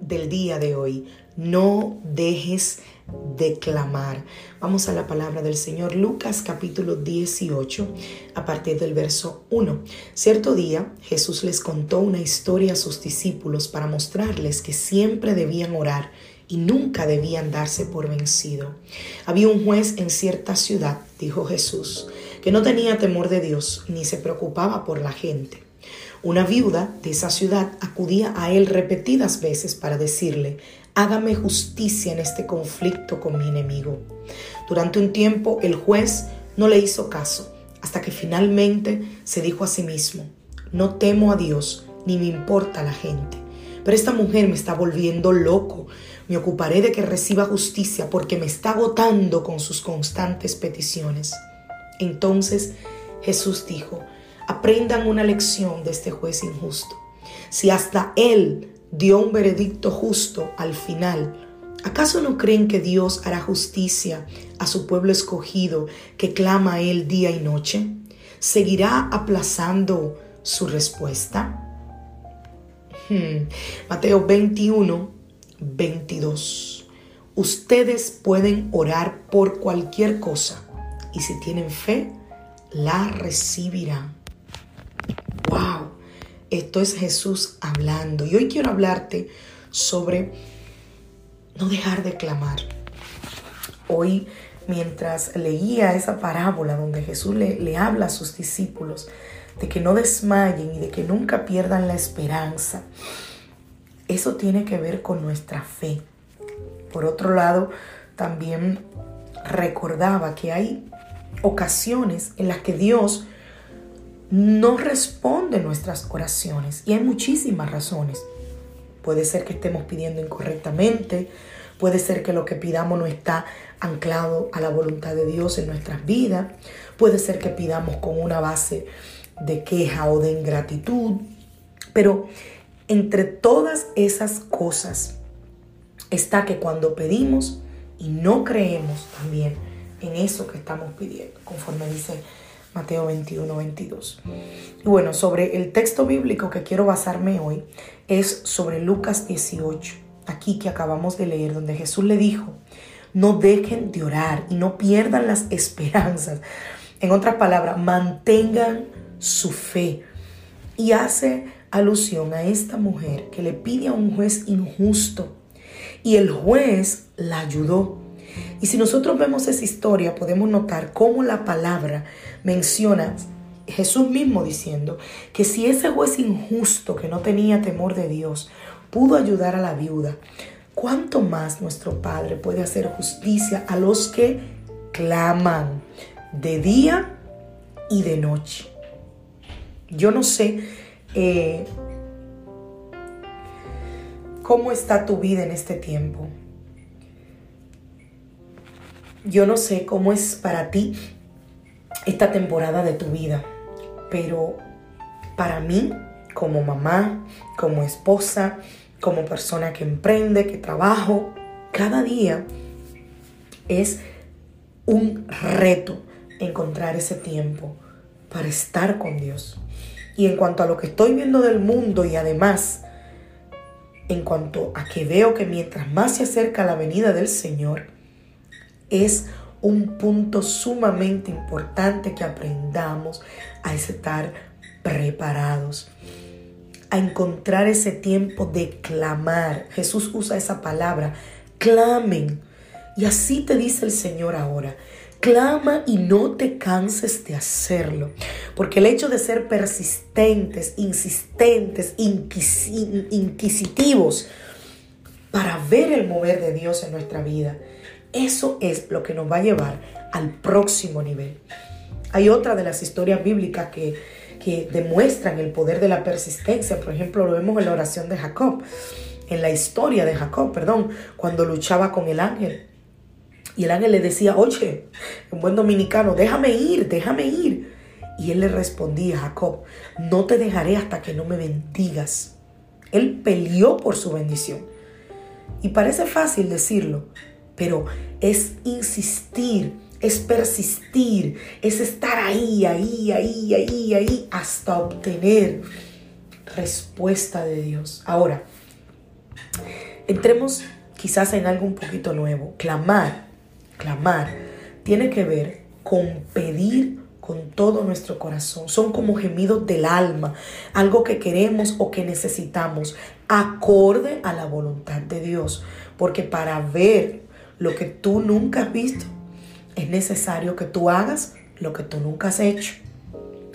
Del día de hoy. No dejes de clamar. Vamos a la palabra del Señor Lucas capítulo 18 a partir del verso 1. Cierto día Jesús les contó una historia a sus discípulos para mostrarles que siempre debían orar y nunca debían darse por vencido. Había un juez en cierta ciudad, dijo Jesús, que no tenía temor de Dios ni se preocupaba por la gente. Una viuda de esa ciudad acudía a él repetidas veces para decirle, hágame justicia en este conflicto con mi enemigo. Durante un tiempo el juez no le hizo caso, hasta que finalmente se dijo a sí mismo, no temo a Dios ni me importa la gente, pero esta mujer me está volviendo loco. Me ocuparé de que reciba justicia porque me está agotando con sus constantes peticiones. Entonces Jesús dijo, aprendan una lección de este juez injusto. Si hasta él dio un veredicto justo al final, ¿acaso no creen que Dios hará justicia a su pueblo escogido que clama a él día y noche? ¿Seguirá aplazando su respuesta? Hmm. Mateo 21, 22. Ustedes pueden orar por cualquier cosa y si tienen fe, la recibirán. ¡Wow! Esto es Jesús hablando. Y hoy quiero hablarte sobre no dejar de clamar. Hoy, mientras leía esa parábola donde Jesús le, le habla a sus discípulos de que no desmayen y de que nunca pierdan la esperanza, eso tiene que ver con nuestra fe. Por otro lado, también recordaba que hay ocasiones en las que Dios no responde nuestras oraciones. Y hay muchísimas razones. Puede ser que estemos pidiendo incorrectamente, puede ser que lo que pidamos no está anclado a la voluntad de Dios en nuestras vidas, puede ser que pidamos con una base de queja o de ingratitud, pero entre todas esas cosas está que cuando pedimos y no creemos también en eso que estamos pidiendo, conforme dice Mateo 21, 22. Y bueno, sobre el texto bíblico que quiero basarme hoy es sobre Lucas 18, aquí que acabamos de leer, donde Jesús le dijo, no dejen de orar y no pierdan las esperanzas. En otras palabras, mantengan su fe. Y hace alusión a esta mujer que le pide a un juez injusto y el juez la ayudó. Y si nosotros vemos esa historia, podemos notar cómo la palabra menciona Jesús mismo diciendo que si ese juez injusto que no tenía temor de Dios pudo ayudar a la viuda, ¿cuánto más nuestro Padre puede hacer justicia a los que claman de día y de noche? Yo no sé eh, cómo está tu vida en este tiempo. Yo no sé cómo es para ti esta temporada de tu vida, pero para mí, como mamá, como esposa, como persona que emprende, que trabajo, cada día es un reto encontrar ese tiempo para estar con Dios. Y en cuanto a lo que estoy viendo del mundo y además en cuanto a que veo que mientras más se acerca la venida del Señor, es un punto sumamente importante que aprendamos a estar preparados, a encontrar ese tiempo de clamar. Jesús usa esa palabra, clamen. Y así te dice el Señor ahora. Clama y no te canses de hacerlo. Porque el hecho de ser persistentes, insistentes, inquisitivos para ver el mover de Dios en nuestra vida, Eso es lo que nos va a llevar al próximo nivel. Hay otra de las historias bíblicas que, que demuestran el poder de la persistencia. Por ejemplo, lo vemos en la oración de Jacob, en la historia de Jacob, perdón, cuando luchaba con el ángel. Y el ángel le decía, oye, un buen dominicano, déjame ir, déjame ir. Y él le respondía, Jacob, no te dejaré hasta que no me bendigas. Él peleó por su bendición. Y parece fácil decirlo, pero es insistir, es persistir, es estar ahí, ahí, ahí, ahí, ahí, hasta obtener respuesta de Dios. Ahora, entremos quizás en algo un poquito nuevo. Clamar, clamar, tiene que ver con pedir con todo nuestro corazón. Son como gemidos del alma, algo que queremos o que necesitamos, acorde a la voluntad de Dios. Porque para ver lo que tú nunca has visto, es necesario que tú hagas lo que tú nunca has hecho.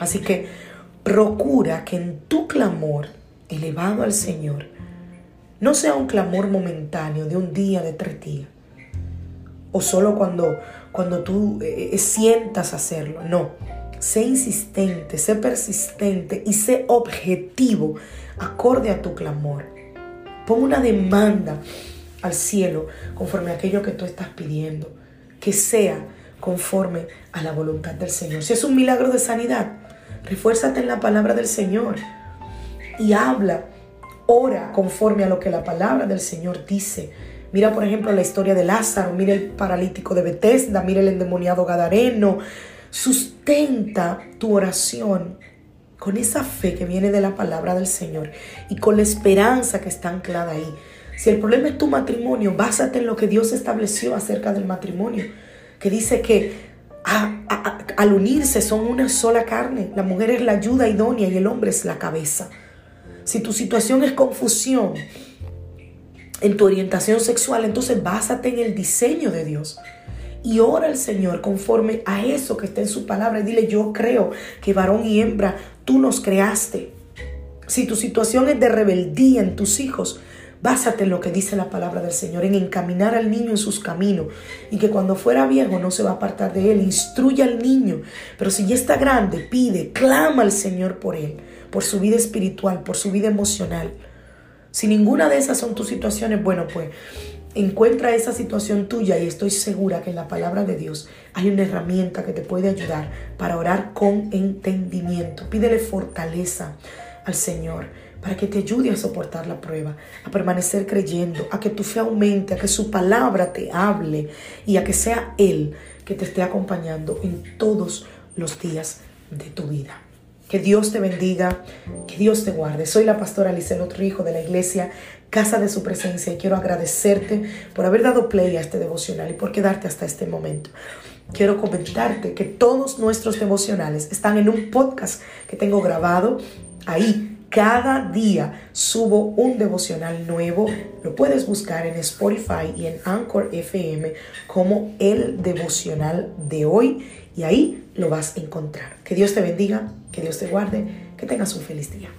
Así que procura que en tu clamor elevado al Señor no sea un clamor momentáneo de un día, de tres días, o solo cuando, cuando tú eh, eh, sientas hacerlo. No, sé insistente, sé persistente y sé objetivo acorde a tu clamor. Pon una demanda al cielo conforme a aquello que tú estás pidiendo, que sea conforme a la voluntad del Señor. Si es un milagro de sanidad, refuérzate en la palabra del Señor y habla, ora conforme a lo que la palabra del Señor dice. Mira, por ejemplo, la historia de Lázaro, mira el paralítico de Bethesda, mira el endemoniado Gadareno. Sustenta tu oración con esa fe que viene de la palabra del Señor y con la esperanza que está anclada ahí. Si el problema es tu matrimonio, básate en lo que Dios estableció acerca del matrimonio, que dice que al unirse son una sola carne. La mujer es la ayuda idónea y el hombre es la cabeza. Si tu situación es confusión en tu orientación sexual, entonces básate en el diseño de Dios. Y ora al Señor conforme a eso que está en su palabra. Y dile, yo creo que varón y hembra, tú nos creaste. Si tu situación es de rebeldía en tus hijos, Básate en lo que dice la palabra del Señor, en encaminar al niño en sus caminos y que cuando fuera viejo no se va a apartar de él. Instruye al niño, pero si ya está grande, pide, clama al Señor por él, por su vida espiritual, por su vida emocional. Si ninguna de esas son tus situaciones, bueno, pues encuentra esa situación tuya y estoy segura que en la palabra de Dios hay una herramienta que te puede ayudar para orar con entendimiento. Pídele fortaleza al Señor para que te ayude a soportar la prueba, a permanecer creyendo, a que tu fe aumente, a que su palabra te hable y a que sea Él que te esté acompañando en todos los días de tu vida. Que Dios te bendiga, que Dios te guarde. Soy la pastora Alicia Trijo de la iglesia Casa de Su Presencia y quiero agradecerte por haber dado play a este devocional y por quedarte hasta este momento. Quiero comentarte que todos nuestros devocionales están en un podcast que tengo grabado ahí cada día subo un devocional nuevo. Lo puedes buscar en Spotify y en Anchor FM como el devocional de hoy y ahí lo vas a encontrar. Que Dios te bendiga, que Dios te guarde, que tengas un feliz día.